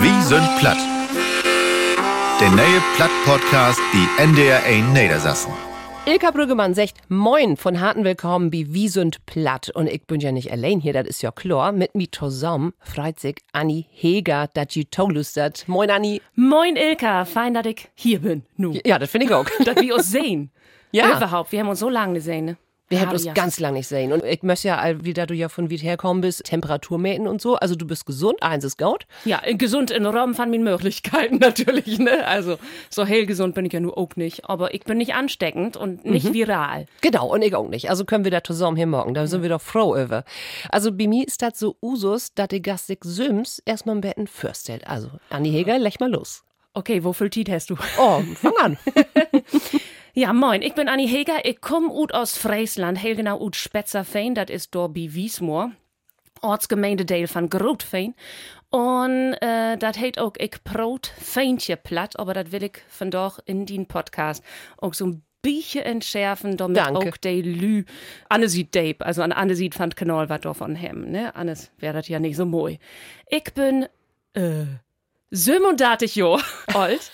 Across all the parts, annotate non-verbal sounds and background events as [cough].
Wie sind platt? Der neue Platt-Podcast, die NDR 1 Niedersassen. Ilka Brüggemann sagt Moin von harten Willkommen wie Wie sind platt. Und ich bin ja nicht allein hier, das ist ja klar. Mit mir zusammen freut sich Anni Heger, dass sie tolustert. Moin Anni. Moin Ilka, fein, dass ich hier bin. Nu. Ja, das finde ich auch. dass wir uns sehen. [laughs] Ja. Überhaupt, wir haben uns so lange gesehen, ne? Wir haben uns Alias. ganz lange nicht sehen. Und ich möchte ja, all- wie da du ja von weit herkommen bist, Temperatur mäten und so. Also du bist gesund, eins ist gut. Ja, gesund in Raum von meinen Möglichkeiten [laughs] natürlich, ne? Also, so hell gesund bin ich ja nur auch nicht. Aber ich bin nicht ansteckend und nicht viral. Genau, und ich auch nicht. Also können wir da zusammen hier morgen. Da sind wir doch froh über. Also bei mir ist das so Usus, dass die Gastik Sims erstmal im Betten fürstelt. Also, Anni Heger, lech mal los. Okay, wo viel Tiet hast du? Oh, fang an. [laughs] Ja, moin, ich bin Anni Heger, ich komm ut aus Friesland, heel genau ut Spetzerveen, das ist dort bei Wiesmoor. Ortsgemeindedeel van Grootveen. Und äh, dat heet ook ik proot Feentje platt, aber dat will ich vandaag in den Podcast auch so ein bisschen entschärfen, damit Danke. auch die Lü, Anne sieht Dape, also an Anne sieht van Kanal wat davon hem, ne? Annes wäre das ja nicht so moi. Ich bin, äh, 37 Jahre alt.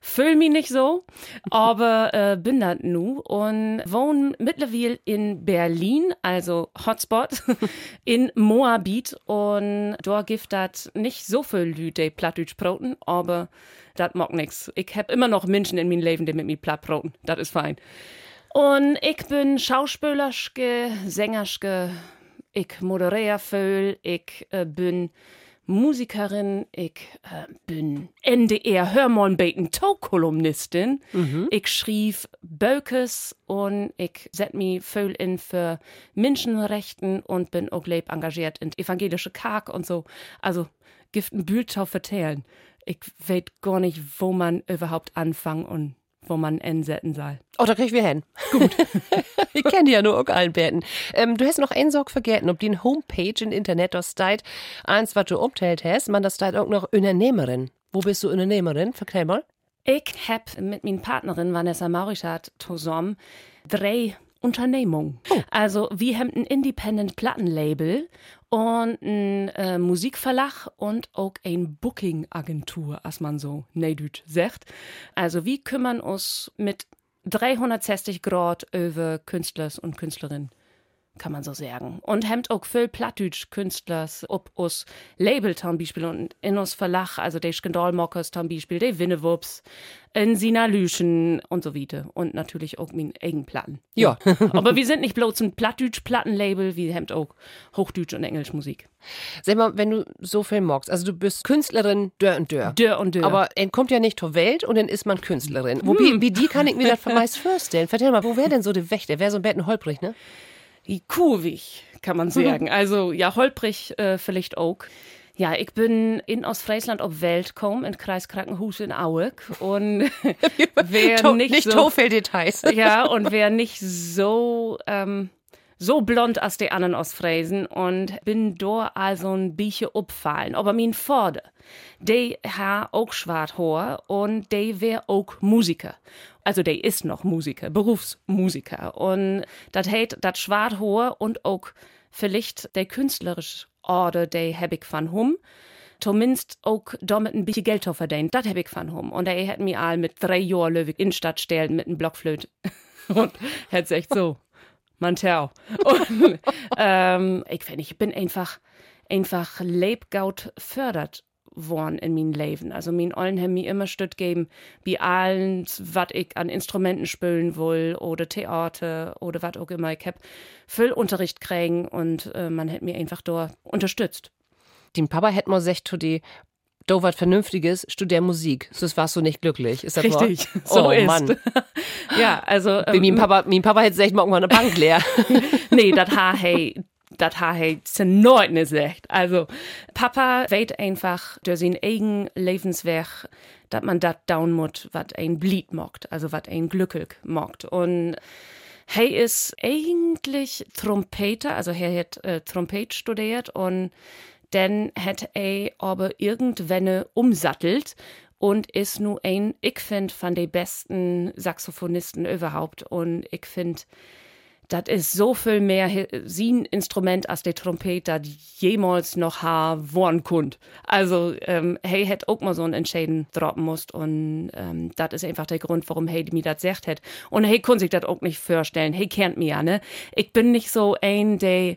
Fühl mich nicht so, aber äh, bin das nu und wohne mittlerweile in Berlin, also Hotspot, [laughs] in Moabit und da gibt das nicht so viel Lü, die Plattdeutsch broten, aber das mag nix. Ich hab immer noch Menschen in meinem Leben, die mit mir platt broten. Das ist fein. Und ich bin Schauspielerske, Sängerske, ich moderiere viel, ich äh, bin Musikerin, ich äh, bin NDR Hörmolnbeten Tau-Kolumnistin. Ich schrieb Bökes und ich set mich viel in für Menschenrechten und bin auch leib engagiert in evangelische Kark und so. Also gibt ein Bildschau vertellen. Ich weiß gar nicht, wo man überhaupt anfangen und wo man ansetzen soll. Oh, da krieg ich wir hin. Gut. [laughs] ich kenne die ja nur auch allen Betten. Ähm, du hast noch einen Sorg vergessen, ob die Homepage im Internet das steht, eins, was du umteilt hast, man das steht auch noch Unternehmerin. Wo bist du Unternehmerin? Verklär mal. Ich hab mit meiner Partnerin Vanessa Maurichat zusammen drei Unternehmungen. Also wir haben ein Independent Plattenlabel und ein äh, Musikverlag und auch ein Booking-Agentur, als man so neidüt sagt. Also wir kümmern uns mit 360 Grad über Künstlers und Künstlerinnen kann man so sagen. Und hemmt auch viel Plattdütsch Künstlers, ob us Label zum Beispiel und in uns Verlag, also die Skandalmockers zum Beispiel, die Winnewups, in Sina Lüschen und so weiter. Und natürlich auch mein eigenen Platten. Ja. [laughs] Aber wir sind nicht bloß ein Plattdütsch Plattenlabel, wir hemmt auch Hochdütsch und Englisch Musik. Sag mal, wenn du so viel magst, also du bist Künstlerin, dör und dör. Dörr und Dörr. Aber er kommt ja nicht zur Welt und dann ist man Künstlerin. Wo, wie, wie die kann ich mir das meist vorstellen. Vertell mal, wo wäre denn so der Wächter? Wäre so ein Betten holprig, ne? Kurvig, kann man sagen. Also, ja, holprig äh, vielleicht auch. Ja, ich bin in Ostfriesland auf Welt gekommen, in Kreis Krankenhus in Aueck. Und [laughs] wer To- nicht, nicht so, Details. ja, und wer nicht so, ähm, so blond als die anderen Ostfriesen und bin da also ein bisschen uppfallen. Aber mein Vater, der ha auch schwarz und der wär auch Musiker. Also der ist noch Musiker, Berufsmusiker. Und das heißt, das schwarz und auch vielleicht der künstlerische Orde, der hab ich von hum zumindest auch damit ein bisschen Geld zu verdienen. Das hab ich von hum. Und er hat mir all mit drei Jahren in Stadt stellen mit einem Blockflöte. [laughs] Und hat echt so, man tau. Und [laughs] ähm, ich bin einfach, einfach lebgaut fördert worden in mein Leben. Also mein Ollen haben mir immer Stütt geben, wie allen, was ich an Instrumenten spielen will oder Theater oder was auch immer. Ich hab viel Unterricht kriegen und äh, man hat mir einfach da unterstützt. Den Papa hätte mal gesagt, die, do was Vernünftiges, studier Musik. Sonst warst du nicht glücklich. Ist das? Richtig, so oh, ist. Mann. [laughs] Ja, also ähm, mein Papa, mein Papa hätte morgen mal eine Bank leer. [laughs] nee, das ha hey, das ha hey zu neut nicht sagt. Also Papa weet einfach durch sein eigen Lebenswerk, dass man dat down muss, was ein Blied mockt, also was ein glücklich mockt. Und Hey ist eigentlich Trompeter, also er hat äh, Trompet studiert und dann hat er aber irgendwann umsattelt und ist nu ein, ich find, von den besten Saxophonisten überhaupt. Und ich find, das ist so viel mehr sein Instrument als der Trompet, das jemals noch ha worden kund. Also, ähm, hey, hätt auch mal so ein Entscheiden droppen musst und ähm, das ist einfach der Grund, warum hey mir das sagt hat. Und hey, kann sich das auch nicht vorstellen. Hey, kennt mir ja, ne? Ich bin nicht so ein, der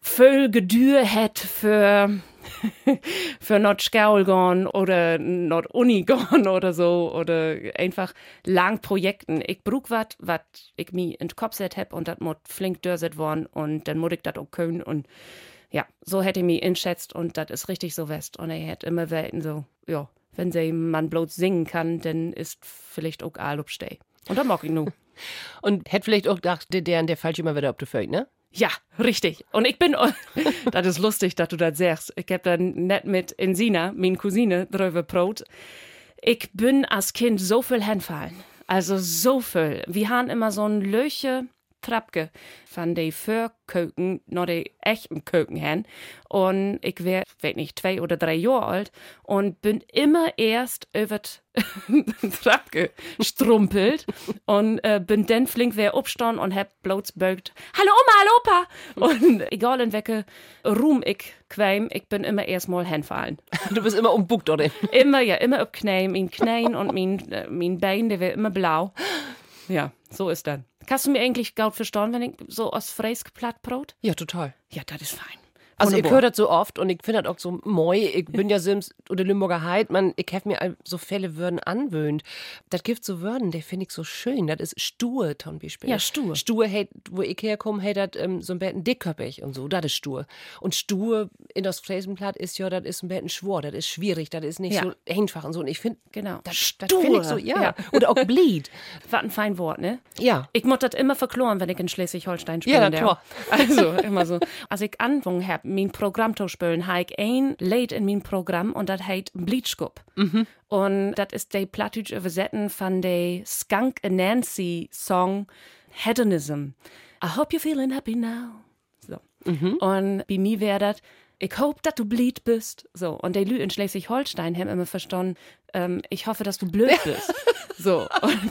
viel Gedür hat für [laughs] für not Skaul gehen oder not Uni gehen [laughs] oder so oder einfach lang Projekten. Ich brauch wat, wat ich mir in Kopf set hab und das muss flink dörset worden und dann muss ich das auch können und ja, so hätte ich mich inschätzt und das ist richtig so west und er hätte immer welten so, ja, wenn sie man bloß singen kann, dann ist vielleicht auch obsteh. Und dann mag ich nur. [laughs] Und hätte vielleicht auch gedacht, der, der, der falsch immer wieder der Feld, ne? Ja, richtig. Und ich bin, [laughs] das ist lustig, dass du das sagst. Ich hab dann net mit Insina, meine Cousine, drüber brot. Ich bin als Kind so viel hinfallen. Also so viel. Wir haben immer so ein Löche Trapke von de Vorköken nach de echten Köken hin. Und ich wär, weiß nicht, zwei oder drei Jahre alt und bin immer erst über [laughs] Trapke strumpelt und äh, bin dann flink wer aufstehen und hab bloß beugt, hallo Oma, hallo Opa. Und egal in welche Ruhm ich quäm, ich bin immer erstmal hinfallen. [laughs] Du bist immer umbuckt, oder? Immer, ja, immer auf Knien, mein Knien und mein, äh, mein Bein, der wird immer blau. Ja, so ist das. Kannst du mir eigentlich gut verstehen, wenn ich so aus Fräsk Plattbrot? Ja, total. Ja, das ist fein. Also ich höre das so oft und ich finde das auch so moi. Ich bin ja Sims oder Limburger Heid, man, ich hab mir so Fälle Würden anwöhnt. Das gibt so Würden, der finde ich so schön. Das ist stur, zum Beispiel. Ja, stur. Stur, hey, wo ich herkomme, hey, das ähm, so ein bisschen dickköpfig und so, das ist stur. Und stur in das Fräsenblatt ist ja, das ist ein bisschen schwor, das ist schwierig, das ist nicht Ja. so einfach und so. Und ich finde, Genau. das, das finde ich so, ja. Ja. Oder auch Bleed. [laughs] Was ein fein Wort, ne? Ja. Ich muss das immer verkloren, wenn ich in Schleswig-Holstein spiele. Ja, klar. Also, immer so. Als ich angefangen hab, mein Programm zu spielen, habe ich ein Lied in mein Programm und das heißt Bleachkup. Und das ist der Plattdeutsch übersetzen von der Skunk Nancy Song Hedonism. I hope you're feeling happy now. So. Und bei mir wäre das, ich hoffe, dass du blied bist. So. Und die Lü in Schleswig-Holstein haben immer verstanden, ähm, ich hoffe, dass du blöd bist. [laughs] so. Und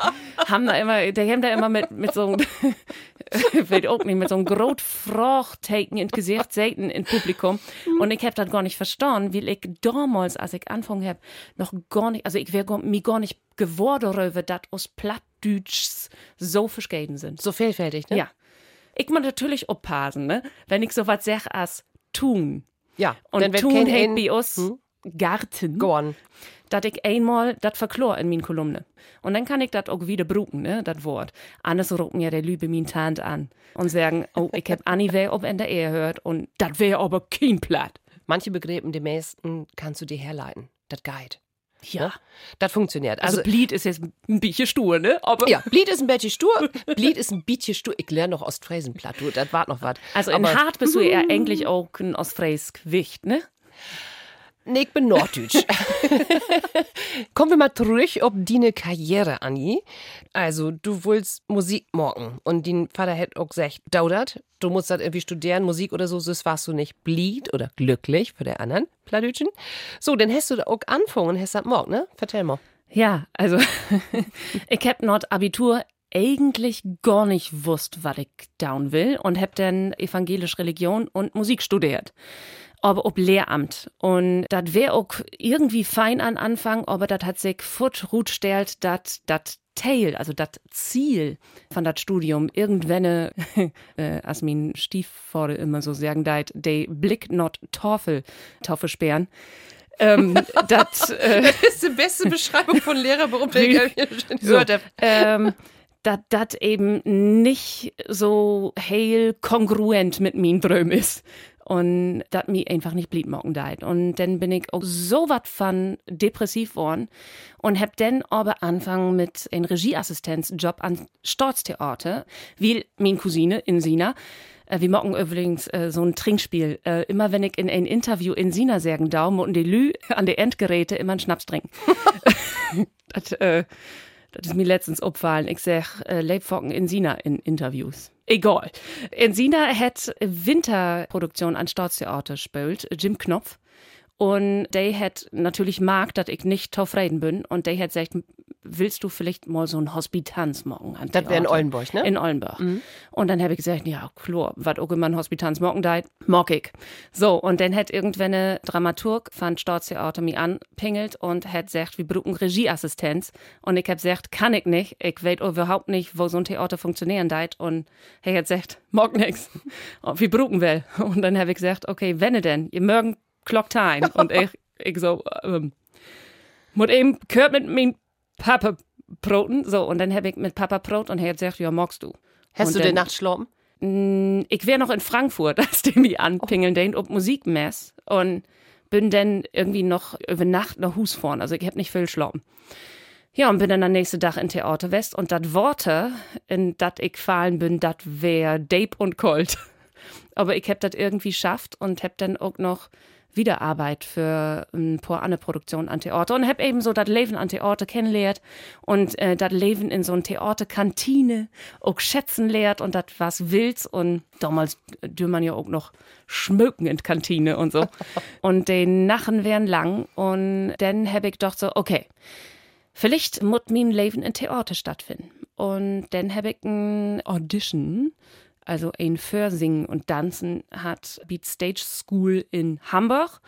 haben da immer, die haben da immer mit, mit so [laughs] einem, ich weiß auch nicht, mit so einem großen Frachtaken in Gesicht selten im Publikum. Und ich hab das gar nicht verstanden, weil ich damals, als ich angefangen hab, noch gar nicht, also ich wäre mir gar nicht geworden darüber, dass aus Plattdeutsch so verschieden sind. So vielfältig, ne? Ja. Ich muss natürlich aufpassen, ne? Wenn ich so was sag als tun. Ja. Und Dann tun ein- bei uns Garten. Gorn. dass ich einmal das verklor in min Kolumne. Und dann kann ich das auch wieder bruken, ne, das Wort. Anders rucken ja der Lübe min Tant an und sagen, oh, ich hab Anni wer ob in der Ehe hört und das wär aber kein Platt. Manche Begriffe, die meisten kannst du dir herleiten. Das geht. Ja. Das funktioniert. Also, Also, Blied ist jetzt ein bisschen stur, ne? Aber ja, Blied ist ein bisschen stur. Blied ist ein bisschen stur. Ich lerne noch du, das war noch was. also in Aber- Hart bist du ja eigentlich auch ein Ostfriesk Wicht, ne? Nee, ich bin Norddeutsch. [laughs] Kommen wir mal zurück auf deine Karriere, Anni. Also, du willst Musik morgen. Und dein Vater hat auch gesagt, daudert, du musst das irgendwie studieren, Musik oder so, sonst warst du nicht blied oder glücklich für der anderen Plattdeutschen. So, dann hast du da auch angefangen und hast das morgen, ne? Vertell mal. Ja, also [laughs] ich hab not Abitur eigentlich gar nicht wusst, was ich down will und hab dann evangelisch Religion und Musik studiert. Aber ob Lehramt. Und das wär auch irgendwie fein an Anfang, aber das hat sich fort gut stellt, dat dat Teil, also das Ziel von dat Studium, irgendwann, äh, [laughs] als mein Stiefvater immer so sagen deit, de Blick not Torfel, Taufe sperren. ähm, [laughs] dat, äh, Das ist die beste Beschreibung von Lehrerberuf, den [laughs] ich so, ähm, dass das eben nicht so heil kongruent mit meinen Drömen ist. Und das mir einfach nicht blieb morgen deit. Und dann bin ich auch so wat von depressiv worden und hab dann aber angefangen mit einem Regieassistenzjob an Staatstheater, wie meine Cousine in Sina. Äh, Wir machen übrigens äh, so ein Trinkspiel. Äh, immer wenn ich in ein Interview in Sina sagen darf, und die Lü an die Endgeräte immer einen Schnaps trinken. [laughs] [laughs] das, äh, das ist mir letztens aufgefallen. Ich sag, äh, Leibfocken in Sina in Interviews. Egal. In Sina hat Winterproduktion an Staatstheater gespielt, Jim Knopf. Und der hat natürlich mag, dass ich nicht zufrieden bin. Und der hat gesagt, willst du vielleicht mal so ein Hospitanz morgen an Das wäre in? Ollenburg, ne? In Ollenburg. Und dann habe ich gesagt, ja, klar, was auch immer ein Hospitanz morgen da, mag ich. So, und dann hat irgendwann eine Dramaturg von Staatstheater mich anpingelt und hat gesagt, wir brauchen Regieassistenz. Und ich habe gesagt, kann ich nicht. Ich weiß überhaupt nicht, wo so ein Theater funktionieren deit. Und er hat gesagt, mag nix. Und [laughs] wir brauchen will. Und dann habe ich gesagt, okay, wenn denn? Ihr mögen klockt ein. Und ich, ich so, ähm, muss eben gehört mit meinem Papa broten. So, und dann habe ich mit Papa brot und er hat gesagt, ja, magst du. Hast und du dann- den Nacht schlafen? Ich wäre noch in Frankfurt, [laughs] als die mich anpingeln, den ob Musikmess. Und bin dann irgendwie noch über Nacht nach Hus fahren. Also ich hab nicht viel schlafen. Ja, und bin dann am nächsten Tag in Theater West. Und das Worte, in das ich gefallen bin, das wär Dape und Colt. [laughs] Aber ich hab das irgendwie schafft und hab dann auch noch Wiederarbeit für ein paar andere Produktionen an Theater und hab eben so das Leben an Theater kennengelernt und äh, das Leben in so einer Theaterkantine auch schätzen lehrt und das was willst und damals dür man ja auch noch schmöken in Kantine und so. [laughs] Und die Nachen wären lang und dann hab ich doch so, okay, vielleicht muss mein Leben in Theater stattfinden. Und dann hab ich ein Audition also ein Försingen und Tanzen hat Beat Stage School in Hamburg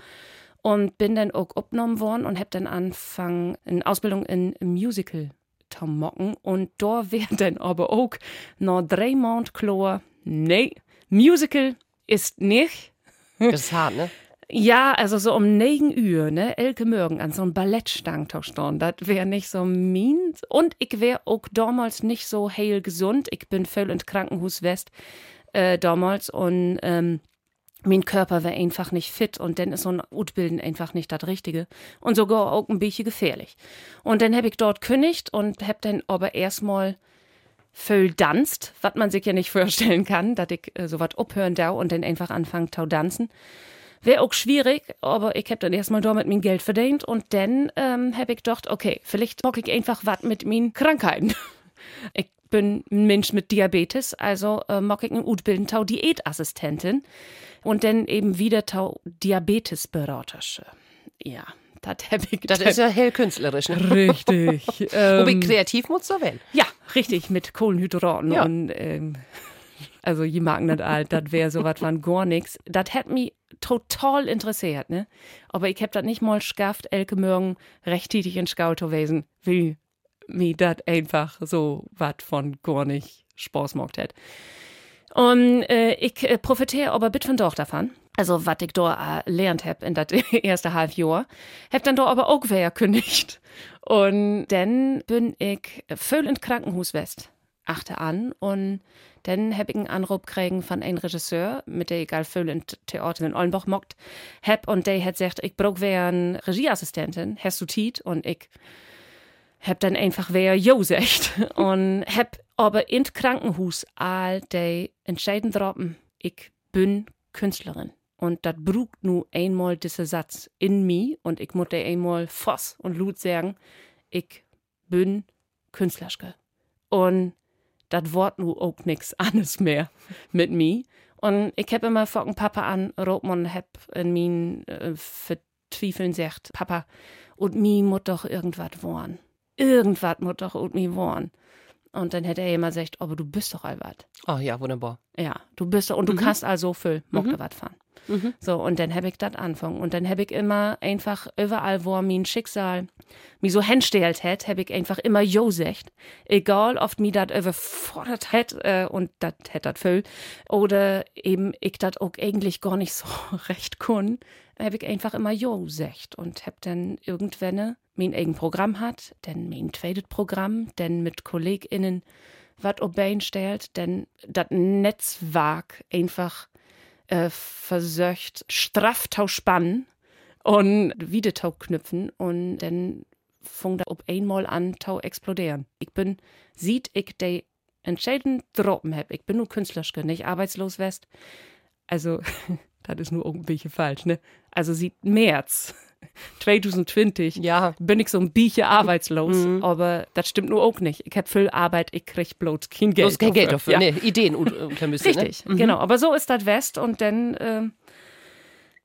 und bin dann auch aufgenommen worden und hab dann angefangen eine Ausbildung in Musical zu machen und da [laughs] wäre dann aber auch noch drei Monate klar, nee, Musical ist nicht. Das ist hart, ne? [laughs] Ja, also so um 9 Uhr, ne, elke Morgen an so einem Ballettstang stehen, das wäre nicht so mean. Und ich wäre auch damals nicht so heil gesund. Ich bin voll ins Krankenhaus West äh, damals und ähm, mein Körper wäre einfach nicht fit und dann ist so ein Utbilden einfach nicht das Richtige und sogar auch ein bisschen gefährlich. Und dann hab ich dort kündigt und hab dann aber erstmal voll danst, was man sich ja nicht vorstellen kann, dass ich äh, so was abhören da und dann einfach anfangen zu tanzen. Wäre auch schwierig, aber ich hab dann erstmal da mit mein Geld verdient und dann ähm, hab ich gedacht, okay, vielleicht mag ich einfach was mit meinen Krankheiten. [laughs] ich bin ein Mensch mit Diabetes, also äh, mag ich einen Utbilden tau Diätassistentin und dann eben wieder tau Diabetesberatersche. Ja, das Das ist ja hell künstlerisch, ne? richtig. [laughs] ähm, Wobei kreativ muss so werden. ja, richtig, mit Kohlenhydraten Ja. und ähm, also je mag das alt, das wäre sowas von gar nichts. Das hat mich total interessiert, ne? Aber ich hab das nicht mal geschafft, elke Morgen rechtzeitig in Skauto wesen, wie mir das einfach so was von gar nicht Spaß gemacht hat. Und äh, ich äh, profitiere aber bit von doch davon. Also, was ich da äh, lernt hab in das [laughs] erste Halbjahr, hab dann da aber auch wer kündigt. Und dann bin ich voll in Krankenhaus West. Achte an und dann hab ich einen Anruf gekriegt von einem Regisseur, mit der ich all voll in Theater in Ollenbach mockt, hab und der hat gesagt, ich brauch wer eine Regieassistentin, hast du Tiet? Und ich hab dann einfach wer Jo gesagt [laughs] und hab aber in Krankenhaus all die entscheidend droppen, ich bin Künstlerin. Und das brugt nu einmal dieser Satz in mir und ich muss dir einmal Voss und Lut sagen, ich bin Künstlerske. Und das Wort nu auch nix [laughs] anderes mehr mit mir. Und ich hab immer von Papa an und hab in min äh, Verzweifeln gesagt, Papa, und mi muss doch irgendwas wohnen. Irgendwas muss doch und mi wohnen. Und dann hätte er immer gesagt, aber du bist doch wat. Oh ja, wunderbar. Ja, du bist und du kannst also viel, mhm. was fahren. Mhm. So, und dann hab ich das anfangen. Und dann hab ich immer einfach überall, wo mein Schicksal mich so hinstellt hat, hab ich einfach immer Jo gesagt. Egal, ob mir das überfordert hat, äh, und das hätt das viel, oder eben ich das auch eigentlich gar nicht so [laughs] recht kun, hab ich einfach immer Jo gesagt. Und hab dann irgendwann mein eigen Programm hat, dann mein zweites Programm, dann mit KollegInnen was obein stellt, denn das Netzwerk einfach äh, versöcht straff tau spannen und wieder tau knüpfen und dann fängt da ob einmal an tau explodieren. Ich bin, sieht ich de entscheidend droppen hab. Ich bin nur Künstlerske, nicht arbeitslos west. Also, [laughs] das ist nur irgendwie falsch, ne? Also sieht März 2020 Ja. bin ich so ein bisschen arbeitslos, aber das stimmt nur auch nicht. Ich hab viel Arbeit, ich krieg bloß kein Geld. Bloß kein Geld dafür. Ja. Nee, Ideen und äh, Klamüsse, Richtig, ne? genau. Aber so ist das West und dann ähm,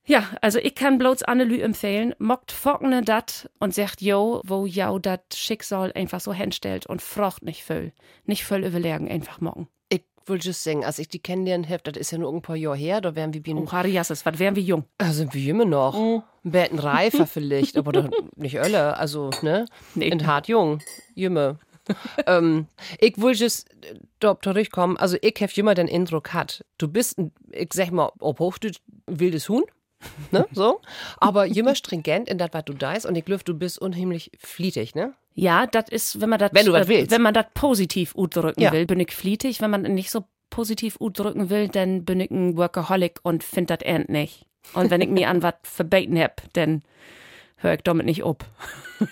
Ja, also ich kann bloß Annelü empfehlen, mockt fockene dat und sagt, jo, wo jau dat Schicksal einfach so hinstellt und frocht nicht voll. Nicht voll überlegen, einfach mocken. Ich will just sagen, als ich die kennenlernen hab, das ist ja nur ein paar Jahre her, da wären wir wie Oh, Hariasses, was wären wir jung? Also wie immer noch. Mhm. Bisschen reifer [laughs] vielleicht, aber doch nicht alle. Also, ne? Nee. In hart jung. Jümme. ähm, ich will just äh, da zurückkommen. Also, ich habe immer den Eindruck hat, du bist, ein, ich sag mal, ob Hochdeutsch, wildes Huhn. Ne, [laughs] so. Aber immer stringent in das, was du da ist. Und ich glaube, du bist unheimlich flietig, ne? Ja, das ist, wenn man das, Wenn du willst. wenn man das positiv udrücken Ja. will, bin ich flietig. Wenn man nicht so positiv udrücken will, dann bin ich ein Workaholic und find das end nicht. Und wenn ich mir an was verbeten hab, dann hör ich damit nicht ob. [laughs]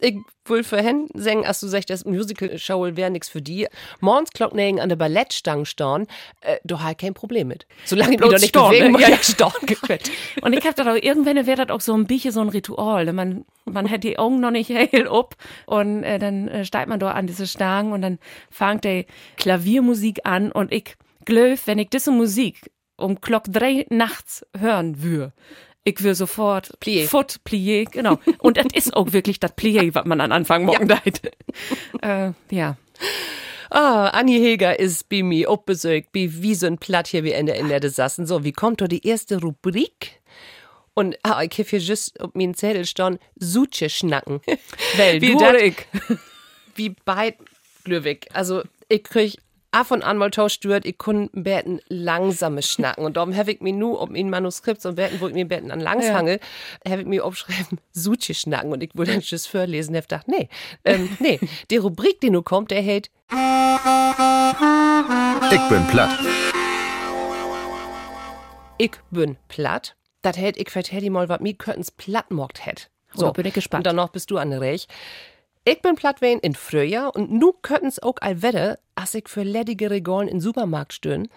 Ich will vorhin sagen, als du sagst, das Musical-Show wäre nichts für die. Morgens Glocknägen an der Ballettstange stehen, äh, da habe ich kein Problem mit. Solange ich mich doch nicht stehen, bewegen ne? Ja, ja. [laughs] Und ich hab da auch, irgendwann wäre das auch so ein bisschen so ein Ritual. Man, man hat die Augen noch nicht hell ob und äh, dann äh, steigt man da an diese Stangen und dann fängt die Klaviermusik an und ich glöf, wenn ich diese Musik um Glock drei nachts hören würde, ich würde sofort Plié. Foot, Plié, genau. Und das ist auch wirklich das Plié, was man an Anfang morgen ja. äh, ja. Ah, Anni Heger ist bei mir abbesucht, bei wie so ein Platt hier wie Ende in der Sassen. So, wie kommt da die erste Rubrik? Und ah, ich habe hier just auf meinen Zettel stehen, Suche schnacken. [laughs] Weil Wie du dat- ich, wie beid Glöwig. Also, ich krieg ab und an mal stört, ich kann Betten langsames schnacken. Und darum habe ich mir nur um in Manuskript und Betten, wo ich mir Betten an langs Ja. hange, habe ich mir aufschreiben, [laughs] Suche schnacken. Und ich wollte dann just vorlesen, habe gedacht, nee, ähm, nee, die Rubrik, die nur kommt, der hält, Ich bin platt. ich bin platt. Das hält ich vertell mal, was mir könnens platt mockt hätt. So, bin ich gespannt. Und danach bist du an der Reich. Ich bin platt wen in Frühjahr und nu könnens auch all Wette, als ich für ledige Regalen in Supermarkt stöhn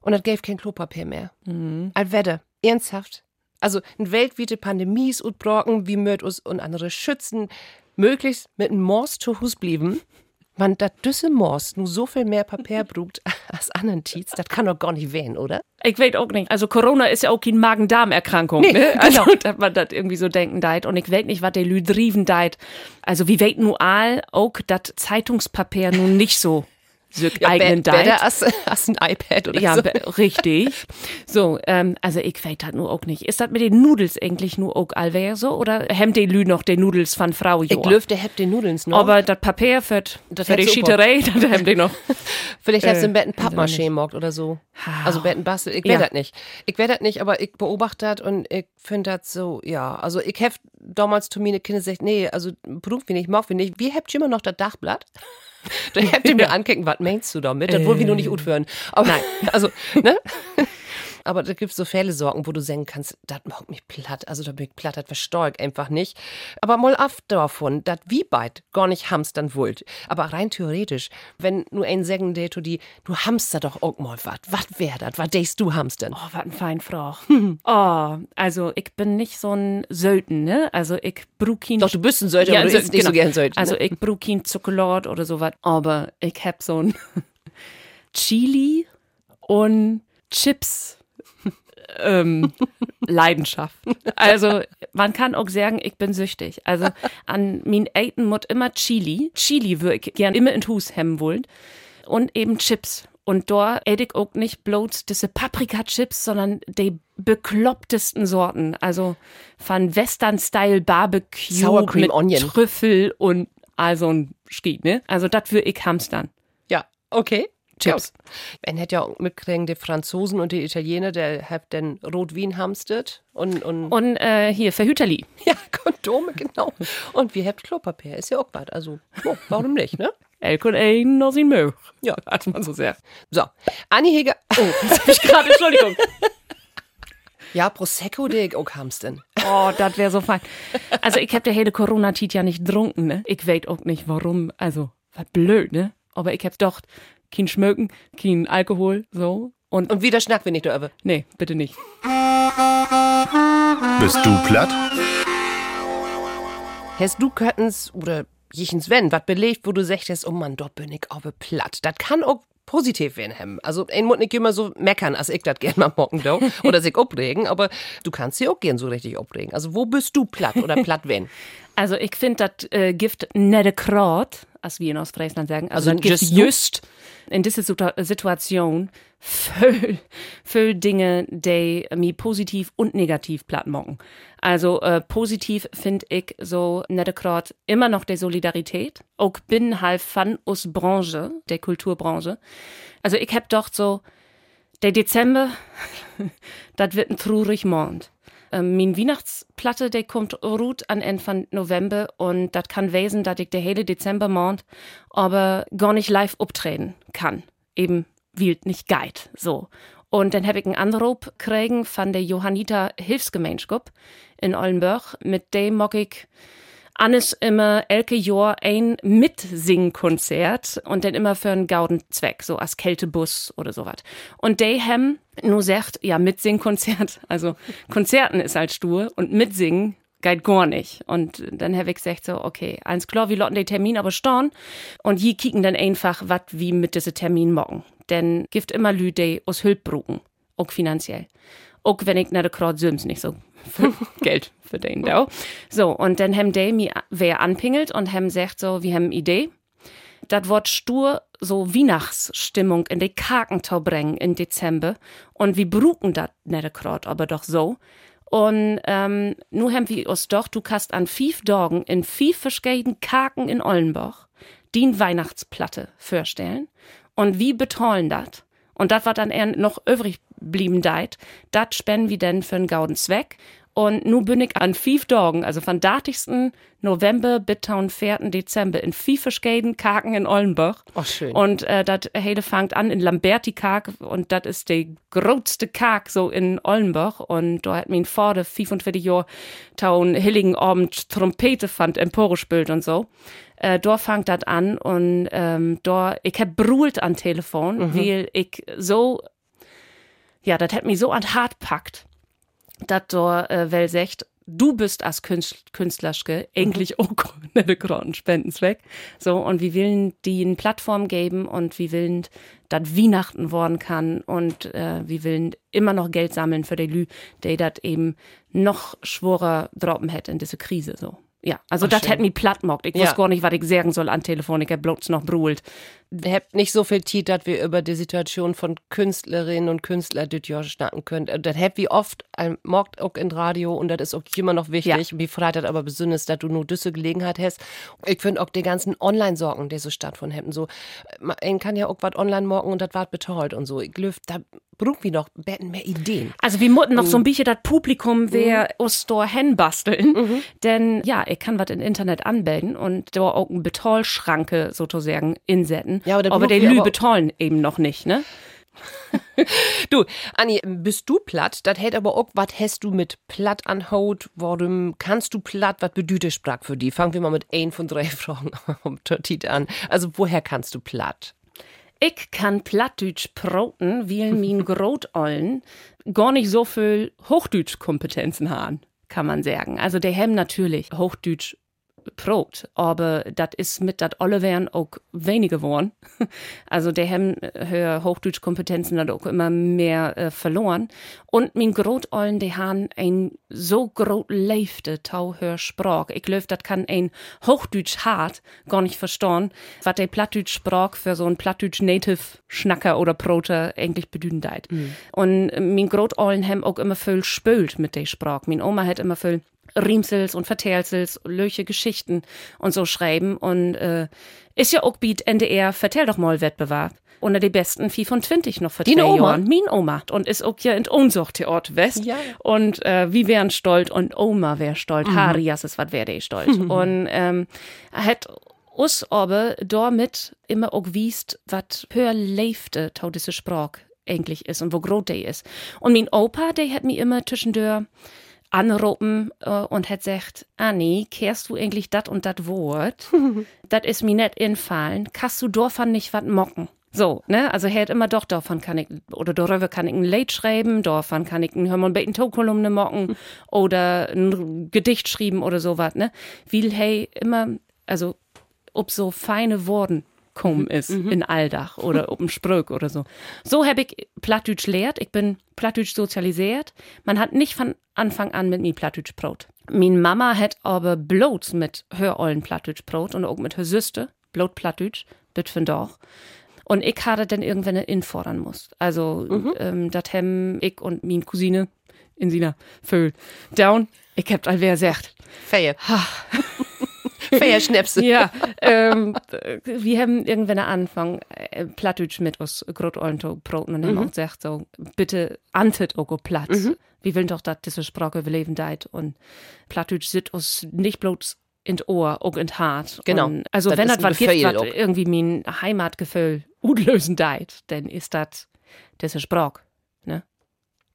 und das gäb kein Klopapier mehr. Mhm. All Wette, ernsthaft. Also, eine weltweite Pandemie ist utbrocken, wie möt uns und andere schützen, möglichst mit einem Mors zu Hus blieben. Man, dat düsse Mors nu so viel mehr Papier [laughs] brugt als anderen Tietz, das kann doch gar nicht wehen, oder? Ich weiß auch nicht. Also Corona ist ja auch keine Magen-Darm-Erkrankung. Nee, ne? Also, genau. [laughs] dass man das irgendwie so denken deit. Und ich weiß nicht, was der Lü driven deit. Also, wie weit nu all auch das Zeitungspapier nun nicht so sich eignen be- deit. als, als ein iPad oder Ja, so. be- richtig. So, ähm, also ich weiß das nur auch nicht. Ist das mit den Nudels eigentlich nur auch allwehr so? Oder hemmt die Lü noch die Nudels von Frau Ich Jo? löf, der hebt den Nudels noch. Aber das Papier für, Das für die. Schieterei, [laughs] das hemmt die noch. [laughs] Vielleicht hast du äh, im Bett ein Pappmaché mockt oder so. Also Betten bastel. Ich Ja. das nicht. Ich weiß das nicht, aber ich beobachte das und ich finde das so, ja. Also ich hab damals zu mir eine Kinder gesagt, nee, also Beruf wie nicht, mag wie nicht. Wie habt ihr immer noch das Dachblatt? Da ihr mir [laughs] angucken, was meinst du damit? Das wollen wir nur nicht gut hören. Aber, Nein. Also, ne? [laughs] Aber da gibt's so viele Sorgen, wo du sagen kannst, das macht mich platt. Also da bin ich platt, das versteh ich einfach nicht. Aber mal ab davon, das wie beit gar nicht hamstern wollt. Aber rein theoretisch, wenn nur ein sagen der die, du hamster doch auch mal was. Was wär das? Was denkst du hamstern? Oh, was ein Feinfrau. [laughs] oh, also ich bin nicht so ein Söten, ne? Also ich brauch kein Doch, du bist ein Söldner, aber du so- isst nicht so gern Söldner. Also ich brauch kein Schokolade oder sowas, aber ich hab so ein [laughs] Chili und Chips ähm, Leidenschaft. Also man kann auch sagen, ich bin süchtig. Also an min Eiten muss immer Chili. Chili würde ich gern immer in Hus hemmen wollen. Und eben Chips. Und da ich auch nicht bloß diese Paprika-Chips, sondern die beklopptesten Sorten. Also von Western-Style Barbecue Sour Cream mit Onion. Trüffel und also ein Schied, ne? Also das würde ich hamstern. Ja, okay. Chips. Ja. Man hätte ja auch mitkriegen, die Franzosen und die Italiener, der hat den Rotwein hamstet und, und Und äh, hier, Verhüterli. [laughs] ja, Kondome, genau. Und wir habt Klopapier, ist ja auch bad. Also, oh, warum nicht, ne? Elk und ein noch sie mög. Ja. [laughs] Hat man so sehr. So, Anni Heger. Oh, Das hab ich gerade, [laughs] Entschuldigung. ja, Prosecco, der ich auch hamsten. Oh, das wäre so fein. Also ich hab der hele Corona-Tit ja nicht drunken, ne? Ich weet auch nicht warum. Also, was blöd, ne? Aber ich hab doch kein Schmöken, kein Alkohol, so. Und, Und wieder schnack wir nicht darüber. nee, bitte nicht. Bist du platt? Hast du Köttens oder jichens wenn, was belegt, wo du sagtest, oh Mann, dort bin ich aber platt. Das kann auch positiv werden haben. Also, ein muss nicht immer so meckern, als ich das gerne mal mocken do, [laughs] oder sich abregen, aber du kannst sie auch gern so richtig abregen. Also, wo bist du platt oder platt wenn? [laughs] Also ich finde das äh, Gift nette Kraut, als wir in Ostfriesland sagen. Also, Also just just in dieser Situ- Situation voll, [laughs] voll Dinge, die mir positiv und negativ platt machen. Also äh, positiv finde ich so nette Kraut immer noch der Solidarität. Auch bin halb von aus Branche, der Kulturbranche. Also ich hab doch so, der Dezember, [laughs] das wird ein trurig Mond. Ähm, mein Weihnachtsplatte, der kommt gut an Ende von November und das kann wesen, dass ich der hele Dezember Mond aber gar nicht live auftreten kann. Eben, weil nicht geht, so. Und dann habe ich einen Anruf kriegen von der Johanniter Hilfsgemeinschaft in Ollenburg, mit dem mag ich Annes immer elke Jahr ein Mitsingkonzert und dann immer für einen gauden Zweck, so als Kältebus oder sowas. Und die haben nur sagt, ja, Mitsingkonzert, [laughs] also Konzerten ist halt stur und Mitsingen geht gar nicht. Und dann habe ich gesagt so, okay, eins klar, wir lotten den Termin aber storn und hier kicken dann einfach, was wie mit diesem Termin morgen. Denn gibt immer Lü, die aus Hülp bruken, auch finanziell. Auch wenn ich der Kraut Sims nicht so viel [laughs] Geld verdienen da. So, und dann haben die mir wer anpingelt und haben gesagt so, wir haben eine Idee. Das Wort stur so Weihnachtsstimmung in die Kakentau bringen im Dezember. Und wir bruken das nicht Kraut, aber doch so. Und ähm, nu haben wir uns doch, du kannst an fünf Tagen in fünf verschiedenen Kaken in Ollenbach die Weihnachtsplatte vorstellen. Und wie betollen dat? Und das, was dann eher noch übrig blieben deit, dat spenden wir dann für einen gauden Zweck. Und nu bin ich an fünf Tagen, also von 30. November bis 4. Dezember in fünf verschiedenen Kaken in Ollenbach. Oh, schön. Und äh, das hele fängt an in Lamberti-Kark und das ist der größte Kark so in Ollenbach. Und da hat mein Vater 45 Jahre taun Hilligen Abend Trompete fand, Empore spielt und so. Äh, da fängt das an und ähm, da, ich hab brüllt an Telefon, weil ich so, ja, das hat mich so an hart packt, dass da äh, well sagt, du bist als Künst, Künstlerske eigentlich auch [laughs] nicht gerade ein Spendenzweck. So, und wir wollen die eine Plattform geben und wir wollen, dass Weihnachten worden kann und äh, wir wollen immer noch Geld sammeln für die Lü, die das eben noch schworer droppen hätte in diese Krise, so. Ja, also das hätte mich platt mockt. Ich Ja. wusste gar nicht, was ich sagen soll an Telefon. Ich hab bloß noch brüllt. Habt nicht so viel Zeit, dass wir über die Situation von Künstlerinnen und Künstlern das Jahr schnacken können. Und Das habt wie oft, ein mockt auch in Radio und das ist auch immer noch wichtig. Wie freut aber besonders, dass du nur diese Gelegenheit hast. Ich finde auch die ganzen Online-Sorgen, die so stattfinden hätten. So, man man kann ja auch was online morgen und das wird betreut und so. Ich glaube, da brauchen wir noch mehr Ideen. Also wir mussten noch so ein bisschen das Publikum wer uns da hinbasteln. Denn ja, ich kann was im Internet anmelden und da auch eine Betalschranke sozusagen insetzen. Ja, aber da aber wir Lü betollen eben noch nicht, ne? [laughs] Du, Anni, bist du platt? Das hält aber auch, was hast du mit platt an Haut? Warum kannst du platt? Was bedeutet Sprach für die? Fangen wir mal mit ein von drei [laughs] Fragen um Tortit an. Also, woher kannst du platt? Ich kann Plattdeutsch proten, weil mein [laughs] Grotollen gar nicht so viel Hochdeutsch-Kompetenzen haben, kann man sagen. Also der haben natürlich Hochdeutsch prot, aber das ist mit dat alle wären auch weniger geworden. [laughs] Also der haben höher Hochdeutsch-Kompetenzen hat auch immer mehr äh, verloren. Und mein Grotollen, die haben ein so grot leifte tau hör Sprach. Ich glaube, das kann ein Hochdeutsch hart gar nicht verstehen, was der Plattdeutsch Sprach für so ein Plattdeutsch Native Schnacker oder Proter eigentlich bedeuten deit. Und äh, mein Grotollen haben auch immer viel spült mit der Sprach. Mein Oma hat immer viel Riemsels und Vertelsels, löche Geschichten und so schreiben. Und äh, ist ja auch Beat NDR, vertell doch mal Wettbewerb. Unter die besten 25 noch Oma? Jahren. Min Oma. Und ist auch ja in Unsucht-Theort West. Ja. Und äh, wir wären stolz und Oma wär stolz. Mhm. Harias ist was wär die stolz. [laughs] und ähm, hat us aber damit immer auch wiest, was höher leifte tau diese Sprach eigentlich ist und wo groß der ist. Und mein Opa, der hat mir immer zwischendurch anrufen äh, und hat gesagt, Anni, kehrst du eigentlich dat und dat Wort? [laughs] dat ist mir net infallen. Kannst du davon nicht wat mocken? So, ne? Also er hat immer doch, davon kann ich, oder darüber kann ich ein Late schreiben, davon kann ich ein Hör mal ein kolumne mocken [laughs] oder ein Gedicht schreiben oder sowas, ne? Will hey immer, also ob so feine Worten kommen ist in Aldach oder [laughs] dem Sprück oder so. So habe ich Plattdeutsch lehrt. Ich bin Plattdeutsch sozialisiert. Man hat nicht von Anfang an mit mir Plattdeutsch Brot. Min Mama hat aber bloß mit hörollen Plattdeutsch Brot und auch mit her Süste, bloß Plattdeutsch, bit von doch. Und ich hatte dann irgendwann infordern muss. Also, ähm, dat hem ich und min Cousine in sina Föhl down. Ich hab all wer gesagt. Feier. [laughs] Feier Schnäpse. Ja, ähm, wir haben irgendwann angefangen, äh, Plattdeutsch mit uns Grotollen zu broten und haben auch gesagt, so, bitte antet auch Platz. Wir wollen doch, dass diese Sprache überleben deit und Plattdeutsch sitzt uns nicht bloß in Ohr, auch in Hart. Genau. Und, also, Das wenn das was gibt, was irgendwie mein Heimatgefühl unlösen deit, dann ist das diese Sprache, ne?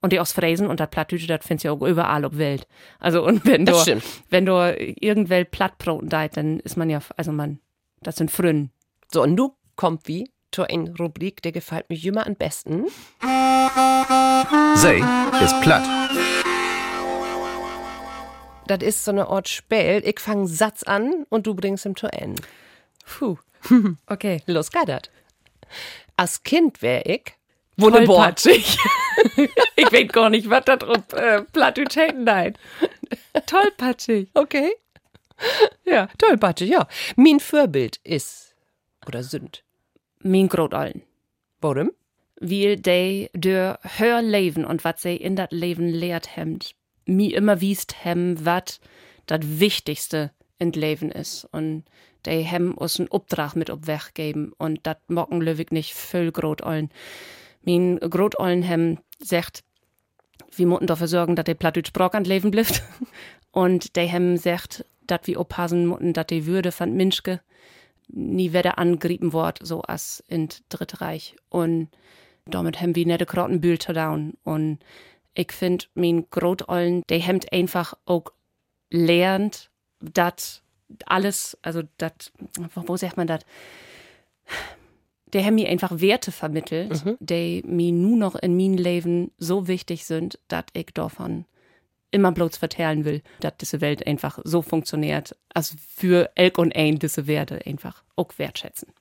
Und die Ostfriesen und das Plattdeutsche, das findest du ja auch überall auf Welt. Also, und wenn du, Das stimmt. wenn du irgendwel Plattbroten deit, dann ist man ja, also man, das sind Frünen. So, und nu kommt wie zu eine Rubrik, der gefällt mir immer am besten. Say ist platt. Das ist so eine Art Spiel. Ich fange Satz an und du bringst ihn zu Ende. Puh. [laughs] Okay. Los geht das. Als Kind wär ich. Tollpatschig. [laughs] ich weiß gar nicht, was da drauf äh, Plattdeutsch hätten, nein. Tollpatschig. Okay. Ja, tollpatschig, ja. Mein Vorbild ist oder sind. Mein Großalten. Warum? Weil die der hör Leben und was sie in dat Leben lehrt hemmt, mir immer wiest hem, wat das Wichtigste in Leben ist. Und die hem uns einen Auftrag mit auf Weg geben und dat mocken löwig nicht voll Großalten. Mein Großalten hem sagt, wir müssen dafür sorgen, dass der Plattdeutsch Brock an Leben bleibt. [laughs] Und der hem sagt, dass wir aufpassen müssen, dass die Würde von Minschke nie wieder angrieben wird, so als in Dritte Reich. Und damit haben wir nicht gerade Bühl zu down. Und ich finde, mein Großollen, der hemmt einfach auch lernt, dass alles, also das, wo sagt man das? Der haben mir einfach Werte vermittelt, die mir nur noch in meinem Leben so wichtig sind, dass ich davon immer bloß vertellen will, dass diese Welt einfach so funktioniert, als für Elk und Ein diese Werte einfach auch wertschätzen.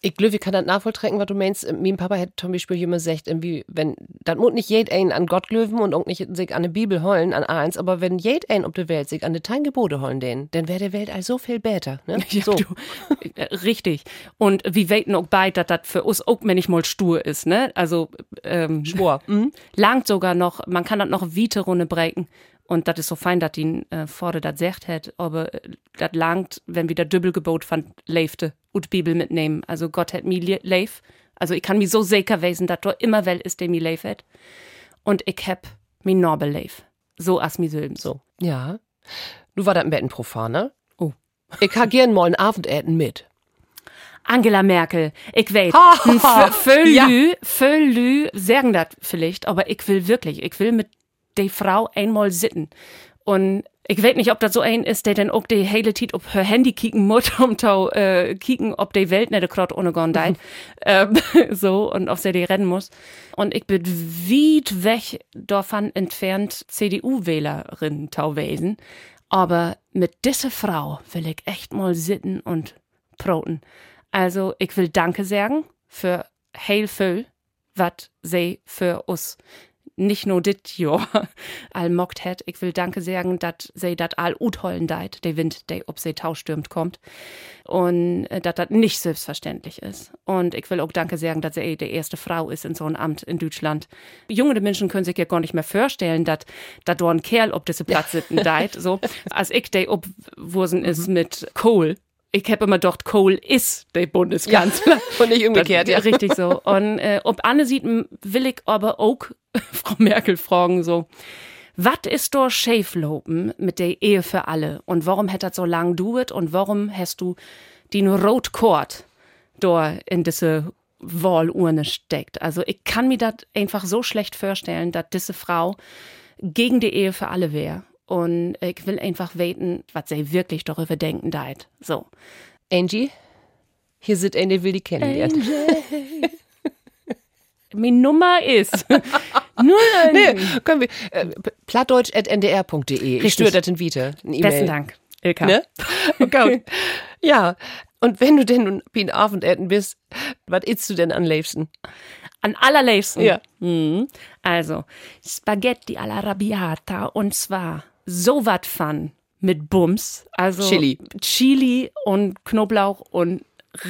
Ich glaube, ich kann das nachvolltrecken, was du meinst. Mein Papa hat zum Beispiel immer gesagt, irgendwie, wenn, das muss nicht jeder ein an Gott glöwen und auch nicht sich an die Bibel holen, an eins, aber wenn jeder ein auf der Welt sich an die Tein Gebote holen, den, dann wäre der Welt also so viel besser. Ne? [laughs] Ja, so. du, äh, richtig. Und wir weten auch bei, dass das für uns auch manchmal stur ist, ne? Also, ähm, Schwor. Mhm. langt sogar noch, man kann das noch Wiete runde brechen. Und das ist so fein, dass ihn äh, vorder das sagt hat, aber äh, das langt, wenn wir das Dübbelgebot von Leifte und Bibel mitnehmen. Also Gott hat mir leif. Also ich kann mir so sicher wissen, dass da immer wel ist, der mir leif hat. Und ich hab mir Norbel leif. So as mir selbst. So. Ja. Du war das ein bisschen profan, ne? Oh. Ich ha gern mal ein Abendessen mit. Angela Merkel, ich weiß, ha. Völlü, Ja. Völlü sagen das vielleicht, aber ich will wirklich, ich will mit der Frau einmal sitten. Und ich weiß nicht, ob das so ein ist, der dann auch die hele Zeit auf her Handy kicken muss, [laughs] um zu äh, kicken, ob die Welt nicht gerade ohne Gone deit. [laughs] ähm, [laughs] so, und ob sie die rennen muss. Und ich bin weit weg davon entfernt, CDU-Wählerin zu wesen. Aber mit dieser Frau will ich echt mal sitten und proten. Also, ich will Danke sagen für heil viel, was sie für uns nicht nur dit Jahr all mockt hat. Ich will Danke sagen, dass sie dat all uthollen deit, der Wind, der ob sie taustürmt kommt. Und äh, dass das nicht selbstverständlich ist. Und ich will auch Danke sagen, dass sie die erste Frau ist in so einem Amt in Deutschland. Junge Menschen können sich ja gar nicht mehr vorstellen, dass da do ein Kerl ob diese Platz sitzen [laughs] deit, so. Als ich der obwursen ist mit Kohl. Ich hab immer gedacht, Kohl ist der Bundeskanzler. Und nicht umgekehrt, ja. Richtig so. Und äh, ob Anne sieht, will ich aber auch [laughs] Frau Merkel fragen, so, was ist da schieflopen mit der Ehe für alle? Und warum hat das so lang dauert? Und warum hast du den Rotkord da in diese Wahlurne steckt? Also ich kann mir das einfach so schlecht vorstellen, dass diese Frau gegen die Ehe für alle wäre. Und ich will einfach weten, was sie wirklich darüber denken deit. So. Angie, hier sind eine, will die kennenlernen. [laughs] Meine Nummer ist [laughs] null. Nee, können wir. Äh, plattdeutsch.ndr.de. Ich störe das in Vita. Besten Dank, Ilka. Ne? [laughs] Okay. ja. Und wenn du denn nun wie ein Abendessen bist, was isst du denn am liebsten? An allerliebsten. Ja. Mhm. Also, Spaghetti alla Rabiata und zwar so wat von mit Bums. Also Chili. Chili und Knoblauch und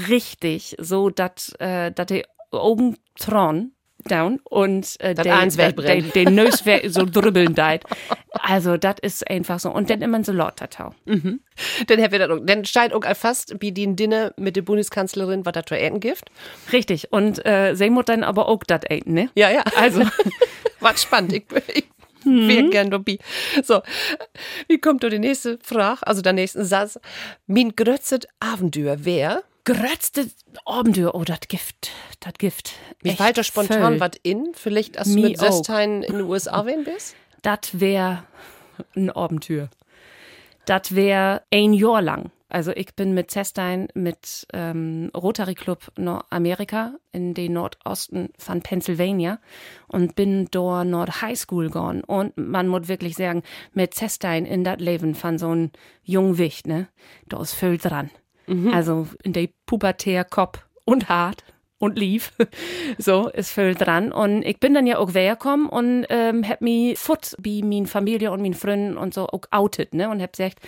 richtig so, dass äh, dat die Augen tron down und äh, der- der Nös so dribbeln deit. Also, das ist einfach so. Und dann immer ein Salat-Tatau. Dann, hab ich das auch- dann steht auch fast wie die Dinner mit der Bundeskanzlerin, was das für gibt. Richtig. Und äh, sie muss dann aber auch das eten, ne? Ja, ja. Also, [laughs] Was spannend. Ich, ich wäre gern dabei. So, wie kommt da die nächste Frage? Also der nächste Satz. Mein grötzet Abenteuer wär, gerötzte Abenteuer. Oh, das Gift. Das Gift. wie Echt weiter spontan was in? Vielleicht, als du mit auch. Sestein in den USA wen bist? Das wäre ein Abenteuer. Das wäre ein Jahr lang. Also ich bin mit Zestein mit ähm, Rotary Club Nordamerika in den Nordosten von Pennsylvania und bin dort Nord High School gegangen. Und man muss wirklich sagen, mit Zestein in das Leben von so einem jungen Wicht, ne, da ist viel dran. Also in der Pubertär Kopf und hart und lief. [laughs] so ist viel dran. Und ich bin dann ja auch weggekommen und ähm, hab mich fort wie min Familie und min Freunden und so auch outet, ne? Und hab gesagt,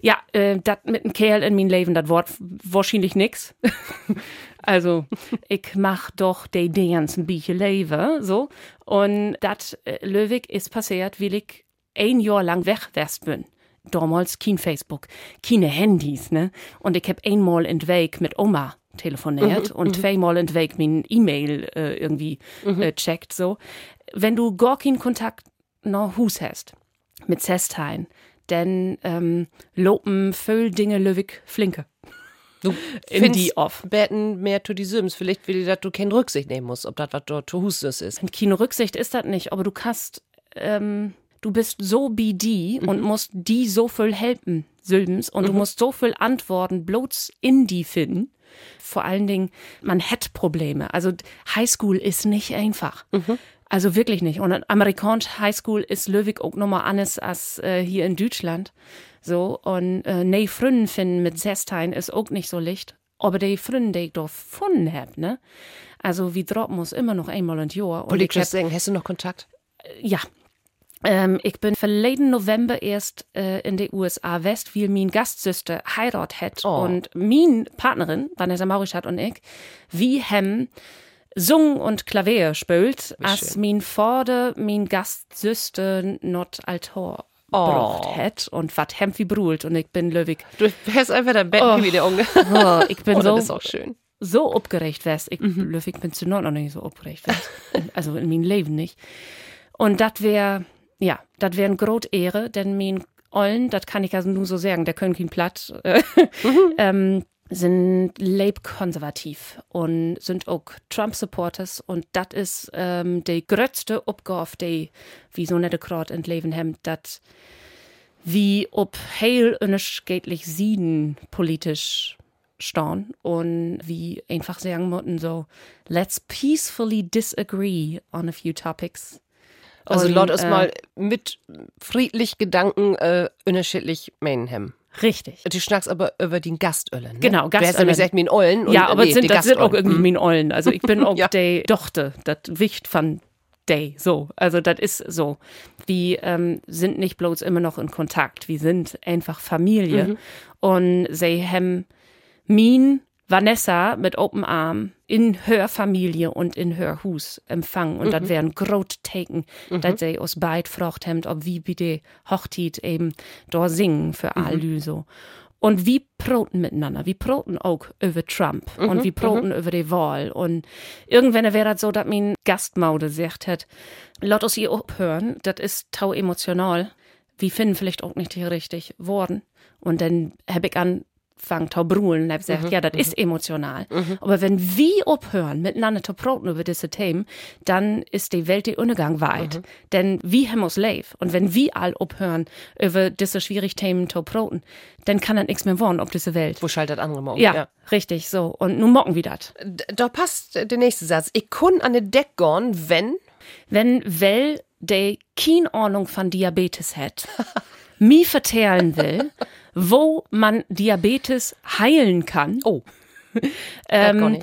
ja, äh, das mit einem Kerl in mein Leben, das Wort wahrscheinlich nix. [laughs] also, ich mach doch die Dinge ein bisschen Leben, so. Und das, äh, Löwig, ist passiert, weil ich ein Jahr lang weg bin. Damals kein Facebook, keine Handys, ne? Und ich hab einmal in Weg mit Oma telefoniert und zweimal in der Weg mein E-Mail äh, irgendwie äh, checkt, so. Wenn du gar keinen Kontakt nach Hus hast, mit Zestein, dann ähm, lopen viel Dinge löwig flinke. Du [laughs] In die off. Betten mehr zu die Sims. Vielleicht will ich, dass du keine Rücksicht nehmen musst, ob das was dort zu Hus ist. Und keine Rücksicht ist das nicht, aber du kannst, ähm, du bist so BD und musst die so viel helfen, Sylbens, und du musst so viel Antworten bloß in die finden. Vor allen Dingen, man hat Probleme. Also Highschool ist nicht einfach. Also wirklich nicht. Und amerikanisch Highschool ist Löwig auch nochmal anders als äh, hier in Deutschland. So, und äh, nee, Fründen finden mit Sestein ist auch nicht so licht. Aber die Fründen, die ich da gefunden hab, ne? Also wie droppen muss immer noch einmal ein Jahr. Und hab- just sagen, hast du noch Kontakt? ja. Ähm, ich bin verleden November erst äh, in den USA West, weil mein Gastsüster Heirat hat Oh. und mein Partnerin, Vanessa Maurichat und ich, wir haben sung und Klavier spielt, als schön. mein Vater mein Gastsüster not Altor Oh. hat und wat hem wie brult und ich bin löwig. Du hast einfach dein Bett Oh. wie der Unge. [laughs] Oh, ich bin Oh, so das ist auch schön. so aufgeregt wärst. Ich, Löwig bin zu noch nicht so wärst. also in meinem Leben nicht. Und das wäre, ja, das wäre eine große Ehre, denn mein Ollen, das kann ich also nur so sagen, der können kein Platt, äh, ähm, sind leibkonservativ und sind auch Trump-Supporters und das ist ähm, die größte Aufgabe, die wie so nette gerade in Leben haben, dass wie ob heil unschädlich Sieden politisch stehen und wie einfach sagen müssen so, let's peacefully disagree on a few topics. Also Und, laut ist äh, mit friedlich Gedanken äh, unterschiedlich haben. Richtig. Du schnackst aber über den Gastöller, ne? Genau, Du hast nämlich gesagt, mein Ollen. Ja, aber nee, sind, das sind auch irgendwie meine Ollen. Also ich bin [laughs] auch Ja. die Tochter, das Wicht von Day. So, also das ist so. Wir ähm, sind nicht bloß immer noch in Kontakt, wir sind einfach Familie. Und sie haben min Vanessa mit Open Arm in her Familie und in her Hus empfangen. Und das wären groß Taken, dass sie uns beid haben, ob wie bitte Hochtit eben da singen für all so. Und wie proten miteinander. Wir proten auch über Trump und wir proten über die Wahl. Und irgendwann wäre das so, dass mein Gastmaude gesagt hat, lass uns hier abhören, das ist tau emotional. Wir finden vielleicht auch nicht richtig worden. Und dann habe ich angefangen zu brüllen habe gesagt, ja, das ist emotional. Aber wenn wir abhören, miteinander zu proten über diese Themen, dann ist die Welt die Untergang weit. Denn wir haben uns live. Und wenn wir all abhören über diese schwierigen Themen zu proten, dann kann dann nichts mehr wohnen auf dieser Welt. Wo schaltet andere mal um? Ja, richtig, so. Und nun mocken wir das. Da passt der nächste Satz. Ich kann an den Deck gehen, wenn. Wenn, weil der keine Ahnung von Diabetes hat, mir vertellen will, wo man Diabetes heilen kann. Oh. [laughs] Ähm,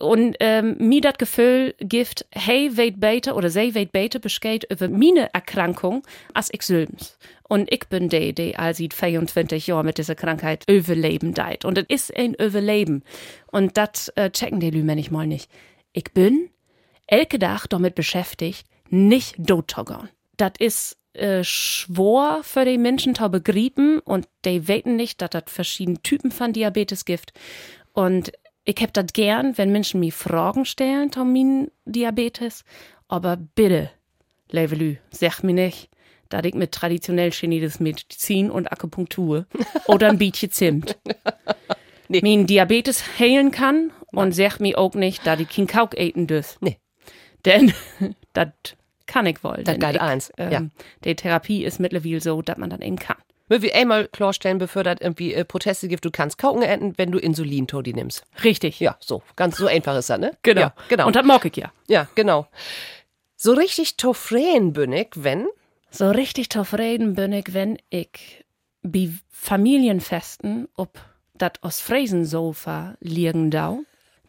und ähm, mir das Gefühl gibt, hey, weet beter oder zij weet beter bescheid über meine Erkrankung als ich selbst. Und ich bin der, der all seit 24 Jahren mit dieser Krankheit überleben deit. Und es ist ein Überleben. Und das äh, checken die Lü manchmal nicht. Ich bin elke Tag damit beschäftigt, nicht tot zu gehen. Das ist äh, schwor für die Menschen zu begreifen und die weten nicht, dass das verschiedene Typen von Diabetes gibt. Und ich hab das gern, wenn Menschen mir Fragen stellen meinem Diabetes. Aber bitte, Levelü, sag mir nicht, dass ich mit traditionell chinesischer Medizin und Akupunktur [laughs] oder ein bisschen Zimt [laughs] Nee. meinen Diabetes heilen kann und sag mir auch nicht, dass ich kein Kauk eten dürf. Nee. Denn [laughs] das kann ich wohl. Das geht eins, Ähm, ja. Die Therapie ist mittlerweile so, dass man das eben kann. Wir einmal klarstellen, das irgendwie äh, Proteste gibt, du kannst kauken enden, wenn du Insulin, Todi nimmst. Richtig. Ja, so. Ganz so einfach ist das, ne? Genau. Ja, genau. Und das mag ich ja. ja, genau. So richtig toffreen bin ich, wenn. So richtig zufrieden bin ich, wenn ich bei Familienfesten ob dat aus Fräsensofa liegen da,